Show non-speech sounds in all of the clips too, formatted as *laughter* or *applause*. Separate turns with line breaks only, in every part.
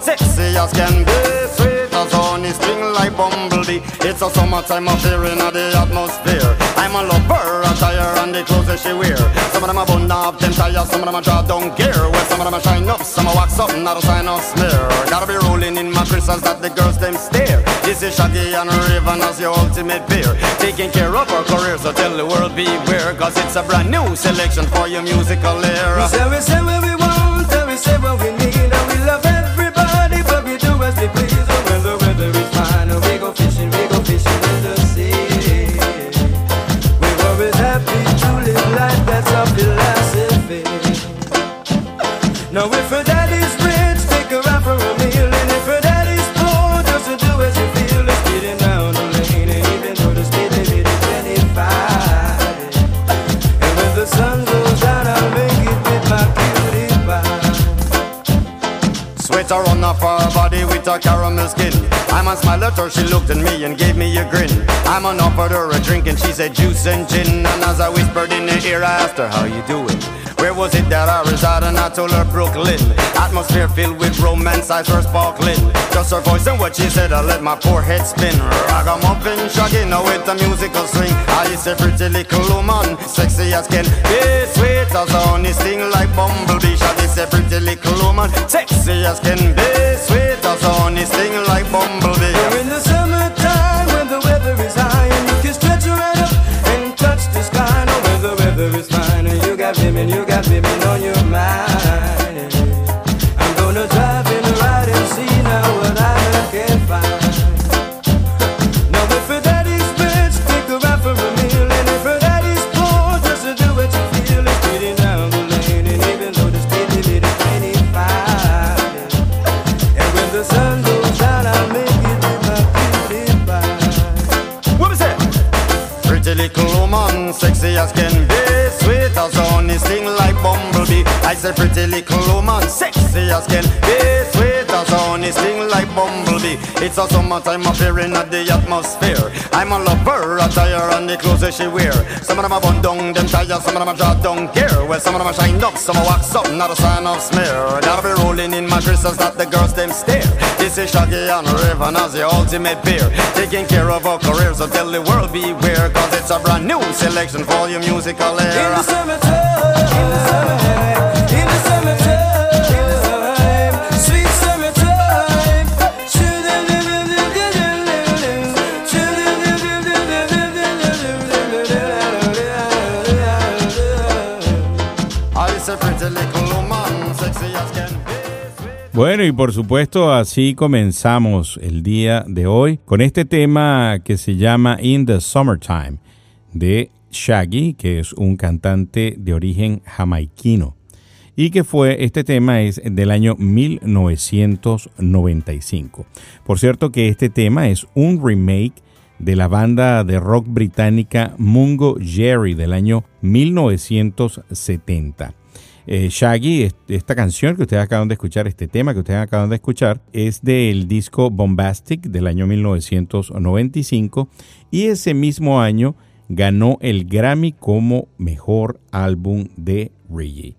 Sexy as can be Sweet as honey, sting like bumblebee. It's a summertime affair in the atmosphere. I'm a lover, attire and the clothes that she wear. Some of them are bun up, them tires, some of them are draw down gear Well, some of them are shine up, some are wax up, not a sign of smear. Gotta be rolling in my crystals that the girls them stare. This is Shaggy and Raven as your ultimate pair Taking care of our career, so tell the world beware. Cause it's a brand new selection for your musical era.
We say we say what we want, and we say what we with
a caramel skin. I'm a smile at her, she looked at me and gave me a grin. I'm on offered her a drink and she said juice and gin. And as I whispered in her ear, I asked her how you doing? Where was it that I resided? And I told her Brooklyn. Atmosphere filled with romance, eyes were sparkling. Just her voice and what she said, I let my poor head spin. Ragamuffin, shaggy, now with a musical swing. I is a pretty little woman, sexy as can be. Sweet as honey, sting like bumblebee a pretty little woman, sexy as can be Sweet as honey, sting like bumblebee
We're in the summertime when the weather is high and you can stretch right up and touch the sky. Now when the weather is fine and you got women, you got women on your mind. I
say pretty little woman, sexy as can be. Sweet as honey, sting like bumblebee. It's a summertime affair in the atmosphere. I'm a lover, attire and the clothes that she wear. Some of them are bun down, them tires, some of them are draw down gear Well, some of them are shine up, some are wax up, not a sign of smear. Gotta be rolling in my crystals that the girls them stare. This is Shaggy and Raven as the ultimate beer. Taking care of our careers, so tell the world beware Cause it's a brand new selection for your musical
In the
era
in the summertime,
Bueno, y por supuesto así comenzamos el día de hoy con este tema que se llama In the Summertime de Shaggy, que es un cantante de origen jamaiquino. Y que fue, este tema es del año 1995. Por cierto que este tema es un remake de la banda de rock británica Mungo Jerry del año 1970. Eh, Shaggy, esta canción que ustedes acaban de escuchar, este tema que ustedes acaban de escuchar, es del disco Bombastic del año 1995 y ese mismo año ganó el Grammy como mejor álbum de reggae.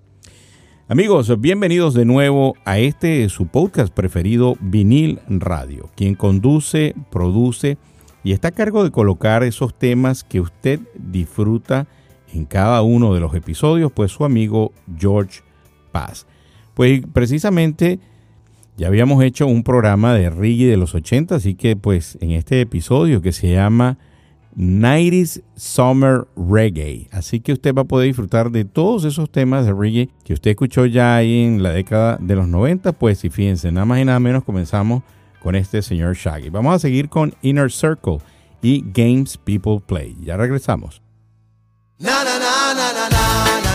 Amigos, bienvenidos de nuevo a este su podcast preferido, Vinil Radio, quien conduce, produce y está a cargo de colocar esos temas que usted disfruta en cada uno de los episodios, pues su amigo George Paz. Pues precisamente ya habíamos hecho un programa de reggae de los 80, así que pues en este episodio que se llama 90s Summer Reggae. Así que usted va a poder disfrutar de todos esos temas de reggae que usted escuchó ya en la década de los 90. Pues y fíjense, nada más y nada menos comenzamos con este señor Shaggy. Vamos a seguir con Inner Circle y Games People Play. Ya regresamos.
Have a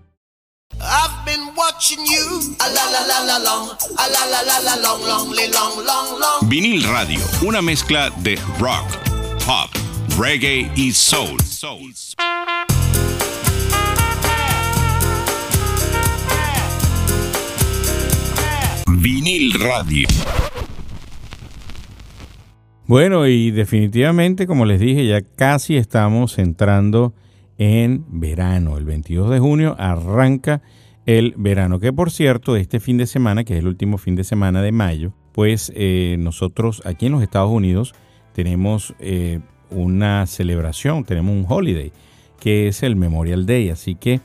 I've been watching you. A la la la la long. A la la la la long, long, long, long, long.
Vinil Radio, una mezcla de rock, pop, reggae y soul. soul. Vinil Radio.
Bueno, y definitivamente, como les dije, ya casi estamos entrando en verano. El 22 de junio arranca el verano, que por cierto, este fin de semana, que es el último fin de semana de mayo, pues eh, nosotros aquí en los Estados Unidos tenemos eh, una celebración, tenemos un holiday, que es el Memorial Day. Así que,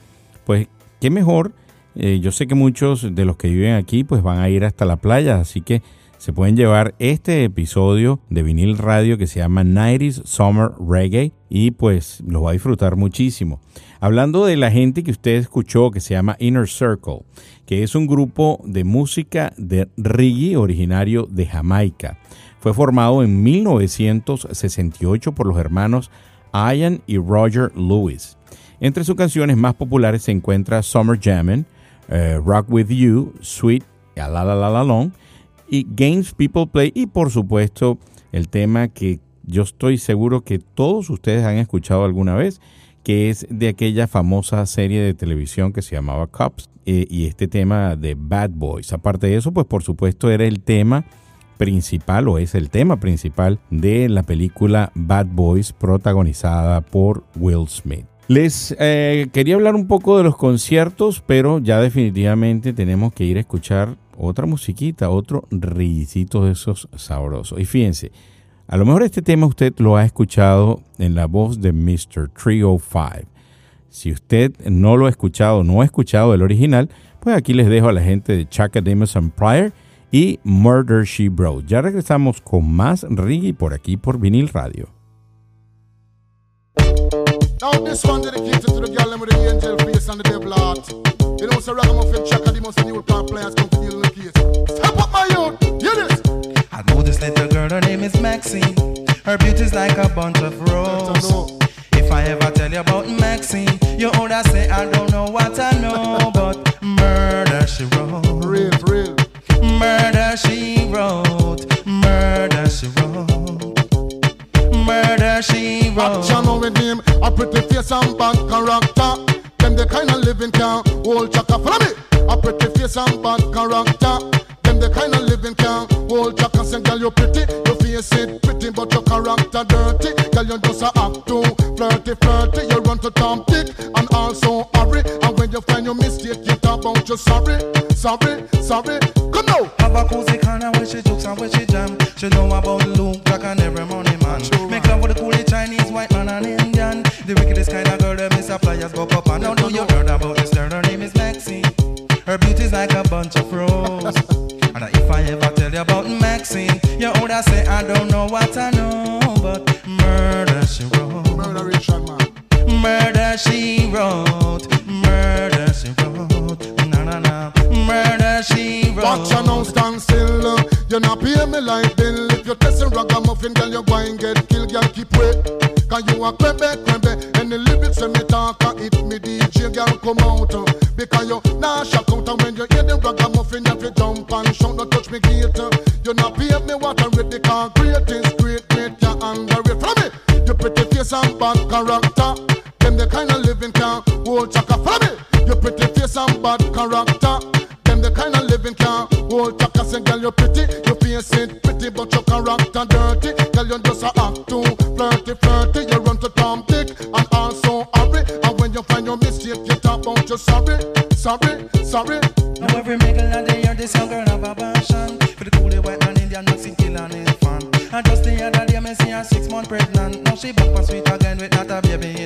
pues, qué mejor. Eh, yo sé que muchos de los que viven aquí, pues van a ir hasta la playa, así que se pueden llevar este episodio de vinil radio que se llama 90s Summer Reggae y pues los va a disfrutar muchísimo. Hablando de la gente que usted escuchó que se llama Inner Circle, que es un grupo de música de reggae originario de Jamaica. Fue formado en 1968 por los hermanos Ian y Roger Lewis. Entre sus canciones más populares se encuentra Summer Jammin', eh, Rock With You, Sweet, La La La La Long, y Games People Play y por supuesto el tema que yo estoy seguro que todos ustedes han escuchado alguna vez, que es de aquella famosa serie de televisión que se llamaba Cops eh, y este tema de Bad Boys. Aparte de eso, pues por supuesto era el tema principal o es el tema principal de la película Bad Boys protagonizada por Will Smith. Les eh, quería hablar un poco de los conciertos, pero ya definitivamente tenemos que ir a escuchar otra musiquita, otro risito de esos sabrosos. Y fíjense, a lo mejor este tema usted lo ha escuchado en la voz de Mr. Trio 5. Si usted no lo ha escuchado, no ha escuchado el original, pues aquí les dejo a la gente de Chaka Demerson Pryor y Murder She Brought. Ya regresamos con más reggae por aquí por Vinil Radio.
Now this one dedicated to the girl with the angel face and the devil heart. You know, so ragamuffin chaka, the most new plant players come to deal with the case. Step up my youth, hear this.
I know this little girl, her name is Maxine. Her beauty's like a bunch of roses. If I ever tell you about Maxine, you older say I don't know what I know, *laughs* but murder she wrote.
Real, real.
Murder she wrote. Murder she wrote. Murder she wrote.
Action with him, a pretty face and bad character. Them the kind of living can hold chaka. Follow me. A pretty face and bad character. Them the kind of living can hold chaka. Say, girl, you pretty, your face it pretty, but your character dirty. Girl, you just a act too flirty, flirty. You run to Tom Dick and also hurry. And when you find your mistake, you talk about you sorry, sorry, sorry. Come now.
Have a cozy corner where she jokes and where she jam. She know about Luke, Jack and every money man. Make love with the coolie Chinese, white man and Indian. The wickedest kind of girl, them is a flyers go up and down. Know you heard about this girl? Her name is Maxine. Her beauty's like a bunch of roses. *laughs* and if I ever tell you about Maxine, you older say I don't know what I know, but murder she wrote.
Murderation man.
Murder she wrote. Murder
you now stand still. uh, You not pay me like bill. If you're testing ragamuffin, girl, you going get killed. Girl, keep wait. Cause you a crebe, crebe. And the lyrics when me talk, uh, it me DJ, girl, come out. uh, Because you nah shock out. And when you hear the ragamuffin, you have to jump and shout. Don't touch me gate. uh. You not pay me what I read. The concrete is great, great, you're underrate. Follow me. You pretty face and bad character. Them the kind of living can hold chaka. Follow me. You pretty face and bad character. You pretty. You face it pretty, but your character dirty. Girl, you just a act too flirty, flirty. You run to Tom Dick and also hurry. And when you find your mistake, you talk about you sorry, sorry, sorry.
Now every middle of the year, this young girl have a passion For the coolie white man Indian Mexican kill and his fan And just the other day, me see her six month pregnant Now she back for sweet again with not a baby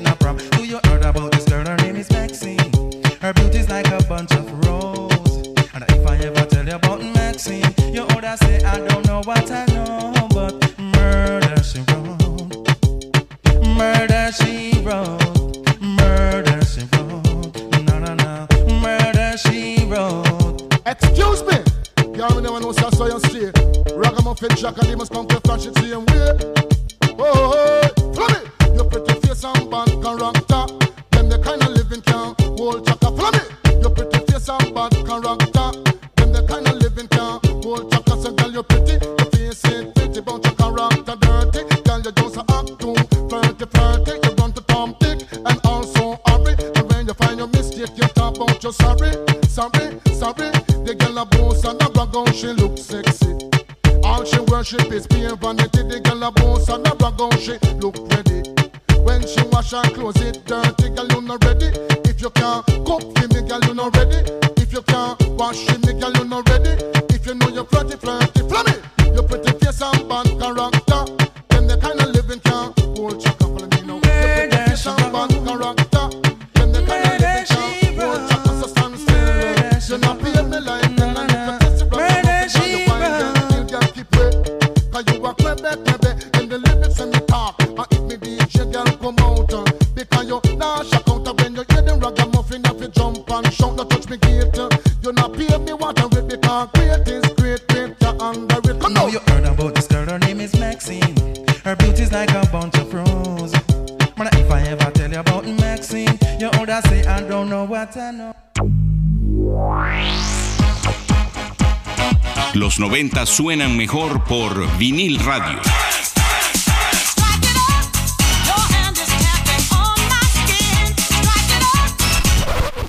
90 suenan mejor por vinil radio.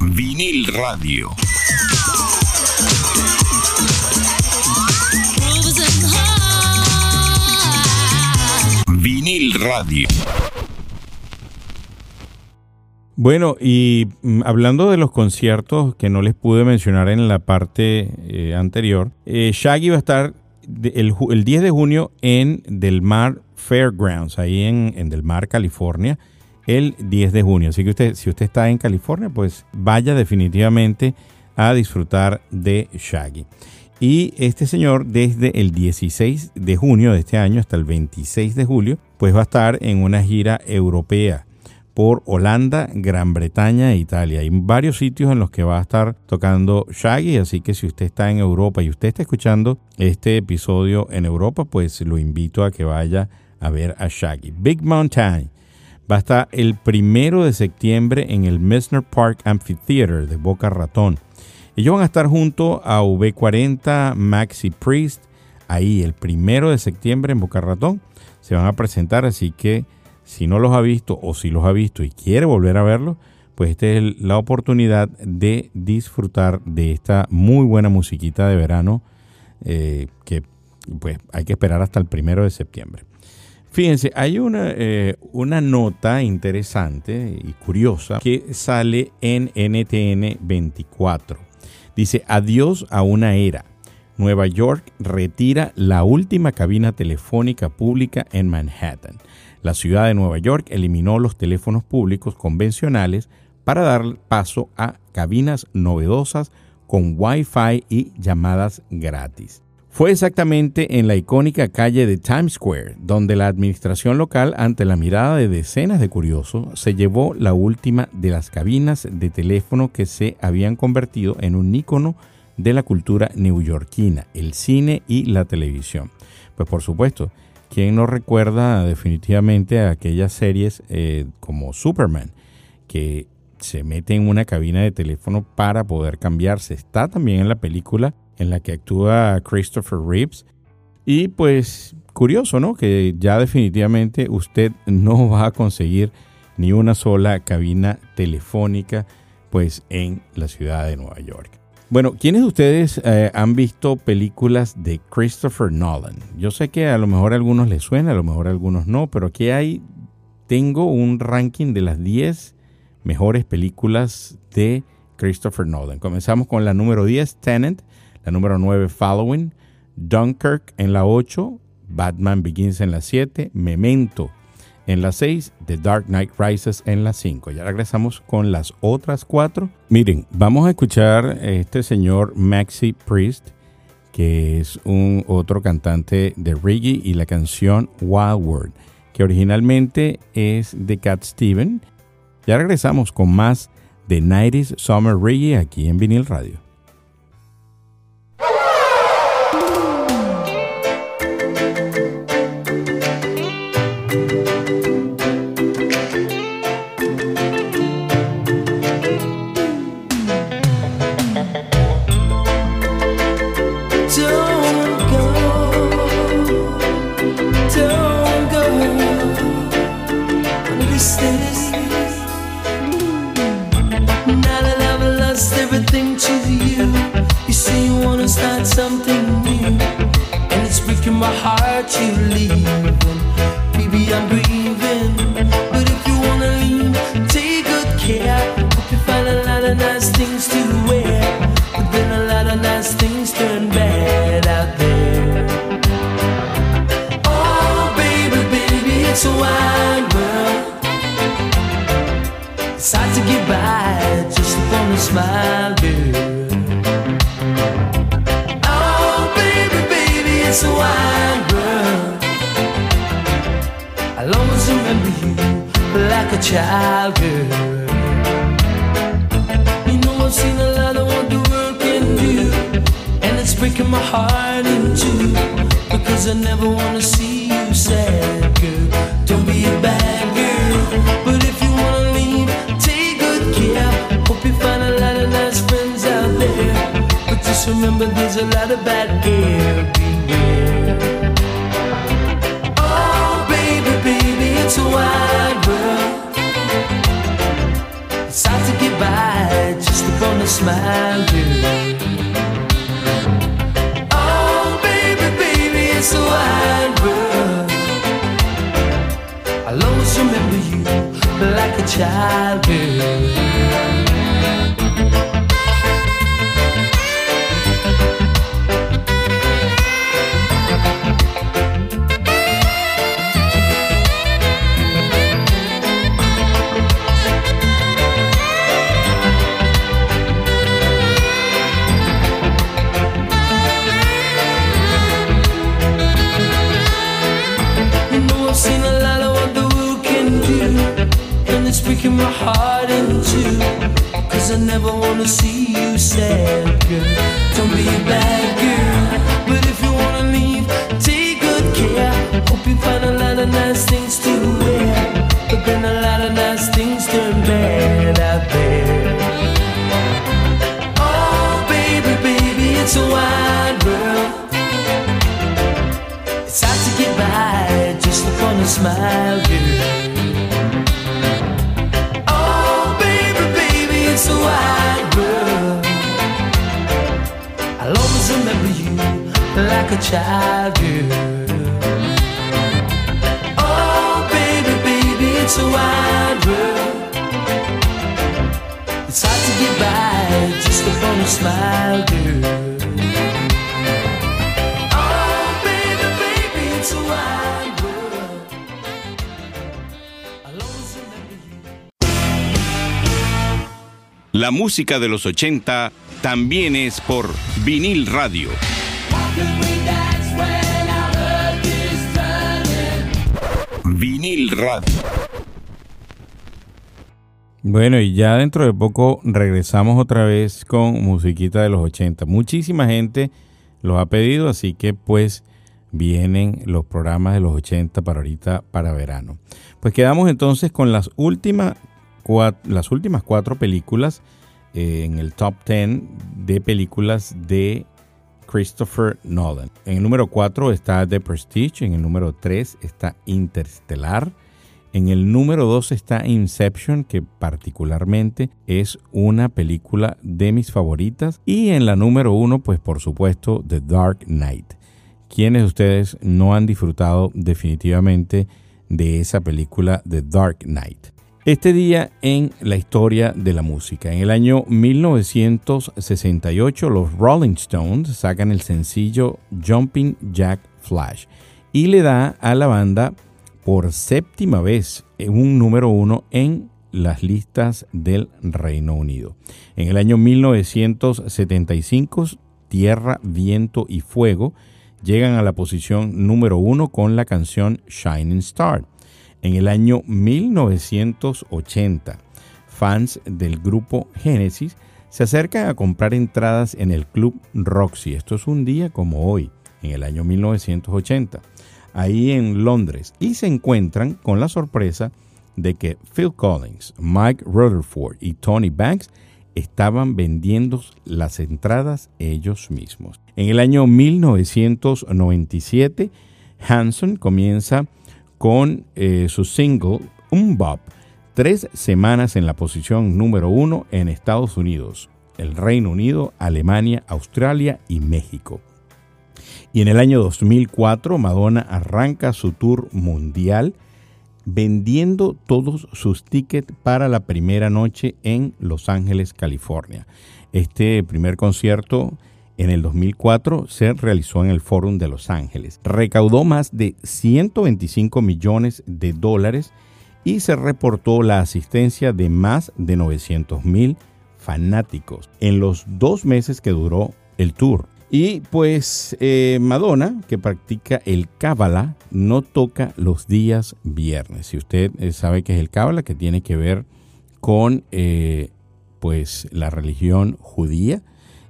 Vinil radio. Vinil radio.
Bueno, y mm, hablando de los conciertos que no les pude mencionar en la parte eh, anterior, eh, Shaggy va a estar el, el 10 de junio en Del Mar Fairgrounds, ahí en, en Del Mar, California, el 10 de junio. Así que usted, si usted está en California, pues vaya definitivamente a disfrutar de Shaggy. Y este señor, desde el 16 de junio de este año hasta el 26 de julio, pues va a estar en una gira europea por Holanda, Gran Bretaña e Italia. Hay varios sitios en los que va a estar tocando Shaggy, así que si usted está en Europa y usted está escuchando este episodio en Europa, pues lo invito a que vaya a ver a Shaggy. Big Mountain va a estar el primero de septiembre en el Messner Park Amphitheater de Boca Ratón. Ellos van a estar junto a V40, Maxi Priest, ahí el primero de septiembre en Boca Ratón. Se van a presentar, así que si no los ha visto o si los ha visto y quiere volver a verlos, pues esta es la oportunidad de disfrutar de esta muy buena musiquita de verano eh, que pues hay que esperar hasta el primero de septiembre. Fíjense, hay una, eh, una nota interesante y curiosa que sale en NTN 24. Dice, adiós a una era. Nueva York retira la última cabina telefónica pública en Manhattan. La ciudad de Nueva York eliminó los teléfonos públicos convencionales para dar paso a cabinas novedosas con Wi-Fi y llamadas gratis. Fue exactamente en la icónica calle de Times Square, donde la administración local, ante la mirada de decenas de curiosos, se llevó la última de las cabinas de teléfono que se habían convertido en un ícono de la cultura neoyorquina, el cine y la televisión. Pues por supuesto, ¿quién no recuerda definitivamente a aquellas series eh, como Superman, que se mete en una cabina de teléfono para poder cambiarse? Está también en la película en la que actúa Christopher Reeves. Y pues curioso, ¿no? Que ya definitivamente usted no va a conseguir ni una sola cabina telefónica pues en la ciudad de Nueva York. Bueno, ¿quiénes de ustedes eh, han visto películas de Christopher Nolan? Yo sé que a lo mejor a algunos les suena, a lo mejor a algunos no, pero aquí hay, tengo un ranking de las 10 mejores películas de Christopher Nolan. Comenzamos con la número 10, Tenant, la número 9, Following, Dunkirk en la 8, Batman Begins en la 7, Memento en la 6, The Dark Knight Rises en la 5. Ya regresamos con las otras cuatro. Miren, vamos a escuchar este señor Maxi Priest, que es un otro cantante de reggae y la canción Wild World, que originalmente es de Cat Steven. Ya regresamos con más de 90s Summer Reggae aquí en Vinil Radio.
Like a
La música de los 80 también es por vinil radio. Vinil radio.
Bueno, y ya dentro de poco regresamos otra vez con musiquita de los 80. Muchísima gente los ha pedido, así que pues vienen los programas de los 80 para ahorita, para verano. Pues quedamos entonces con las últimas, cua- las últimas cuatro películas eh, en el top 10 de películas de Christopher Nolan. En el número 4 está The Prestige, en el número 3 está Interstellar, en el número 2 está Inception, que particularmente es una película de mis favoritas, y en la número 1 pues por supuesto The Dark Knight. ¿Quiénes de ustedes no han disfrutado definitivamente de esa película The Dark Knight? Este día en la historia de la música. En el año 1968 los Rolling Stones sacan el sencillo Jumping Jack Flash y le da a la banda por séptima vez un número uno en las listas del Reino Unido. En el año 1975 Tierra, Viento y Fuego llegan a la posición número uno con la canción Shining Star. En el año 1980, fans del grupo Genesis se acercan a comprar entradas en el Club Roxy. Esto es un día como hoy, en el año 1980, ahí en Londres, y se encuentran con la sorpresa de que Phil Collins, Mike Rutherford y Tony Banks estaban vendiendo las entradas ellos mismos. En el año 1997, Hanson comienza con eh, su single Un Bop, tres semanas en la posición número uno en Estados Unidos, el Reino Unido, Alemania, Australia y México. Y en el año 2004 Madonna arranca su tour mundial vendiendo todos sus tickets para la primera noche en Los Ángeles, California. Este primer concierto en el 2004 se realizó en el Forum de Los Ángeles. Recaudó más de 125 millones de dólares y se reportó la asistencia de más de 900 mil fanáticos en los dos meses que duró el tour. Y pues eh, Madonna, que practica el Cábala, no toca los días viernes. Si usted eh, sabe que es el Cábala, que tiene que ver con eh, pues la religión judía,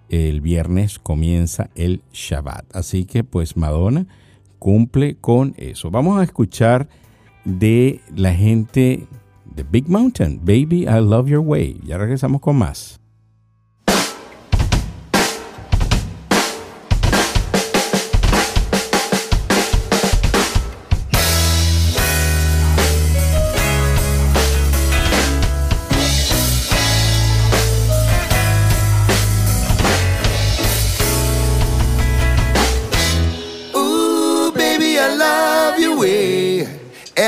el viernes comienza el Shabbat. Así que pues Madonna cumple con eso. Vamos a escuchar de la gente de Big Mountain, Baby, I Love Your Way. Ya regresamos con más.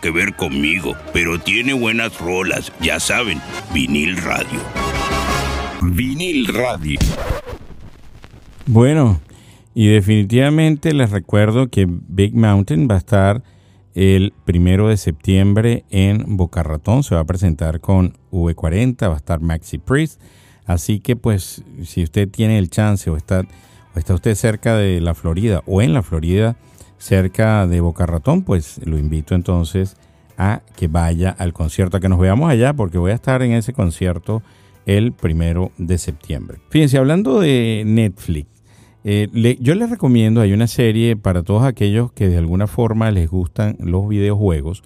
que ver conmigo, pero tiene buenas rolas, ya saben, vinil radio. Vinil radio.
Bueno, y definitivamente les recuerdo que Big Mountain va a estar el primero de septiembre en Boca Ratón. Se va a presentar con V40, va a estar Maxi Priest. Así que, pues, si usted tiene el chance o está, o está usted cerca de la Florida o en la Florida, cerca de Boca Ratón, pues lo invito entonces a que vaya al concierto, a que nos veamos allá, porque voy a estar en ese concierto el primero de septiembre. Fíjense, hablando de Netflix, eh, le- yo les recomiendo, hay una serie para todos aquellos que de alguna forma les gustan los videojuegos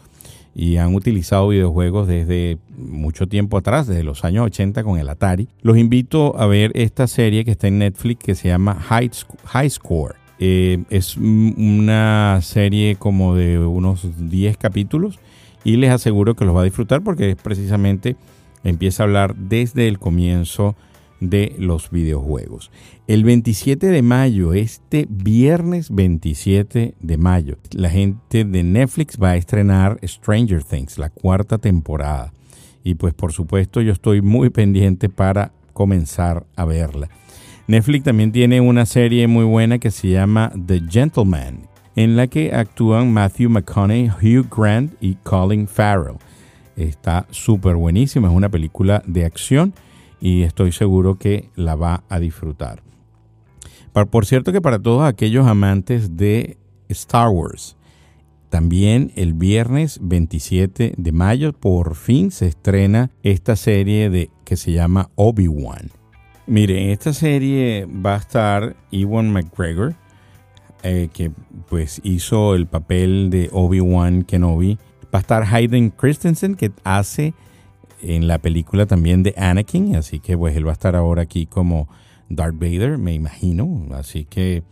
y han utilizado videojuegos desde mucho tiempo atrás, desde los años 80 con el Atari. Los invito a ver esta serie que está en Netflix que se llama High, Sc- High Score. Eh, es una serie como de unos 10 capítulos y les aseguro que los va a disfrutar porque es precisamente empieza a hablar desde el comienzo de los videojuegos. El 27 de mayo, este viernes 27 de mayo, la gente de Netflix va a estrenar Stranger Things, la cuarta temporada. Y pues por supuesto yo estoy muy *laughs* pendiente para comenzar a verla. Netflix también tiene una serie muy buena que se llama The Gentleman, en la que actúan Matthew McConaughey, Hugh Grant y Colin Farrell. Está súper buenísima, es una película de acción y estoy seguro que la va a disfrutar. Por, cierto que para todos aquellos amantes de Star Wars, también el viernes 27 de mayo por fin se estrena esta serie de, que se llama Obi-Wan. Mire, en esta serie va a estar Ewan McGregor, eh, que pues hizo el papel de Obi-Wan Kenobi. Va a estar Hayden Christensen, que hace en la película también de Anakin, así que pues él va a estar ahora aquí como Darth Vader, me imagino. Así que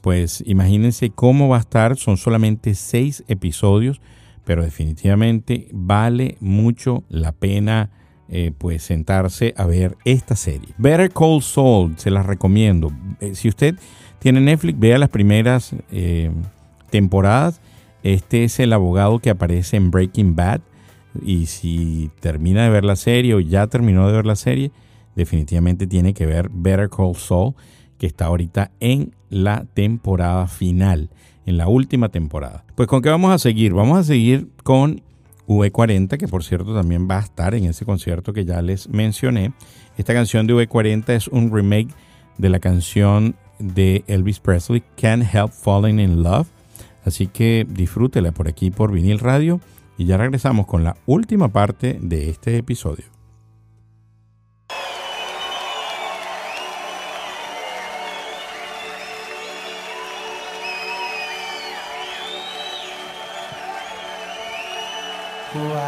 pues imagínense cómo va a estar, son solamente seis episodios, pero definitivamente vale mucho la pena eh, pues sentarse a ver esta serie. Better Call Saul, se las recomiendo. Eh, si usted tiene Netflix, vea las primeras eh, temporadas. Este es el abogado que aparece en Breaking Bad. Y si termina de ver la serie o ya terminó de ver la serie, definitivamente tiene que ver Better Call Saul, que está ahorita en la temporada final, en la última temporada. Pues con qué vamos a seguir? Vamos a seguir con V40, que por cierto también va a estar en ese concierto que ya les mencioné. Esta canción de V40 es un remake de la canción de Elvis Presley, Can't Help Falling in Love. Así que disfrútela por aquí por Vinil Radio y ya regresamos con la última parte de este episodio.
Wow.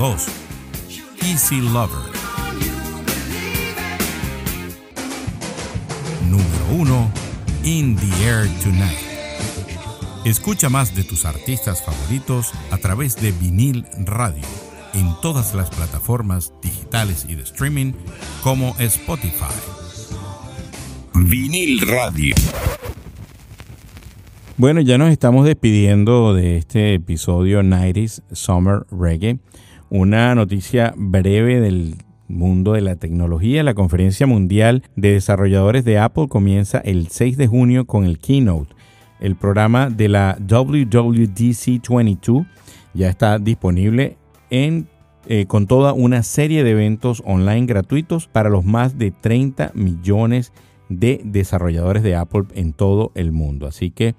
2. Easy Lover. Número 1. In the Air Tonight. Escucha más de tus artistas favoritos a través de vinil radio en todas las plataformas digitales y de streaming como Spotify. Vinil Radio.
Bueno, ya nos estamos despidiendo de este episodio 90s Summer Reggae. Una noticia breve del mundo de la tecnología. La conferencia mundial de desarrolladores de Apple comienza el 6 de junio con el keynote. El programa de la WWDC 22 ya está disponible eh, con toda una serie de eventos online gratuitos para los más de 30 millones de desarrolladores de Apple en todo el mundo. Así que,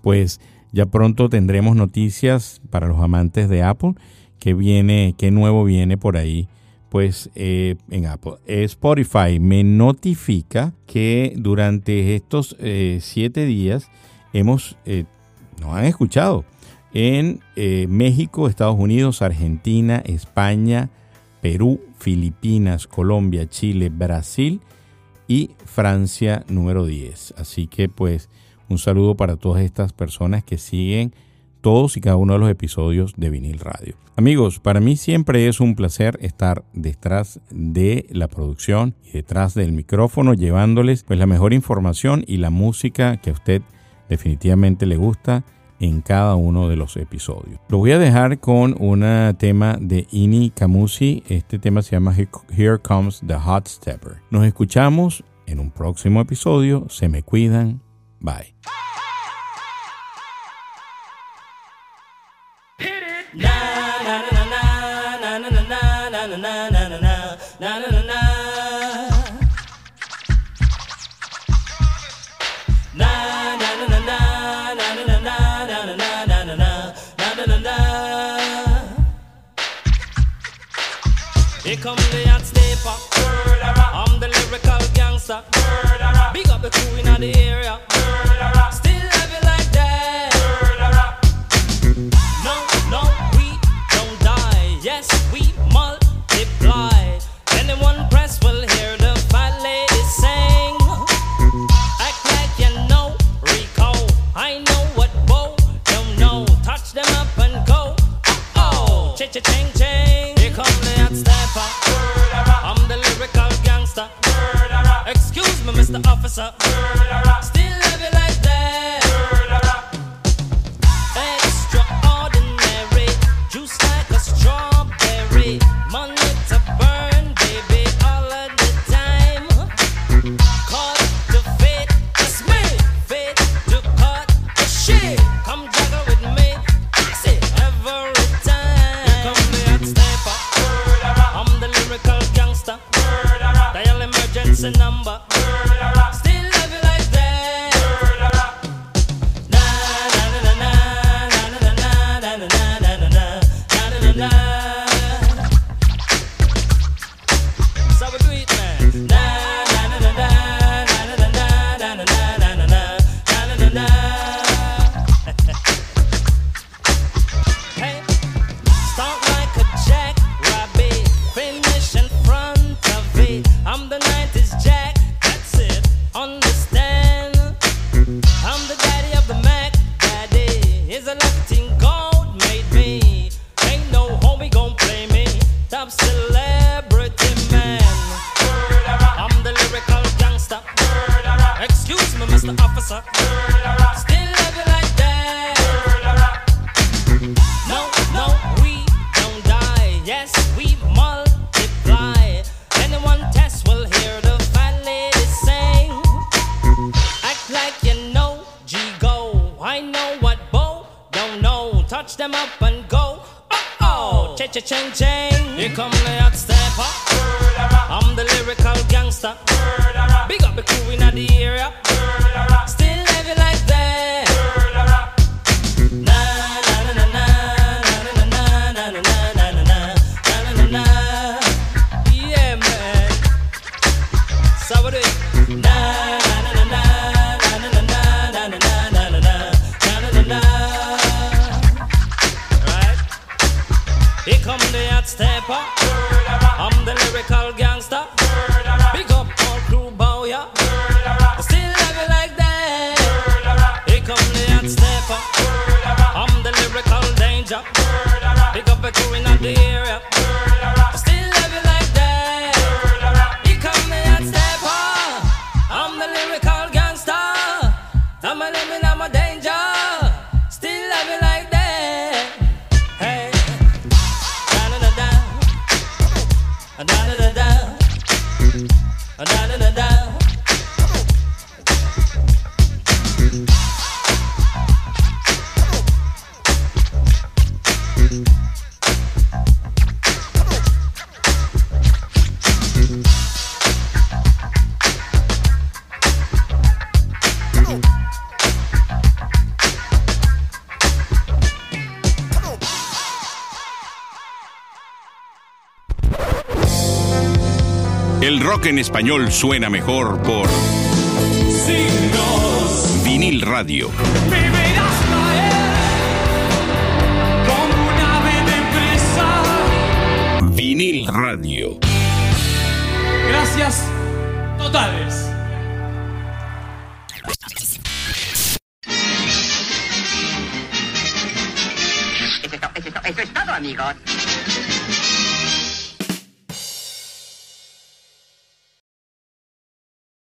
pues ya pronto tendremos noticias para los amantes de Apple. Que viene, qué nuevo viene por ahí? Pues eh, en Apple. Spotify me notifica que durante estos eh, siete días hemos, eh, nos han escuchado en eh, México, Estados Unidos, Argentina, España, Perú, Filipinas, Colombia, Chile, Brasil y Francia número 10. Así que pues un saludo para todas estas personas que siguen todos y cada uno de los episodios de Vinil Radio. Amigos, para mí siempre es un placer estar detrás de la producción y detrás del micrófono llevándoles pues la mejor información y la música que a usted definitivamente le gusta en cada uno de los episodios. Lo voy a dejar con un tema de Ini Kamusi. Este tema se llama Here Comes the Hot Stepper. Nos escuchamos en un próximo episodio. Se me cuidan. Bye.
Here come the hot lyrical gangster. Big up the crew in the area. crew in the area.
Que en español suena mejor por Signos. Vinil Radio. Vinil Radio.
Gracias totales.
Eso es todo, amigos.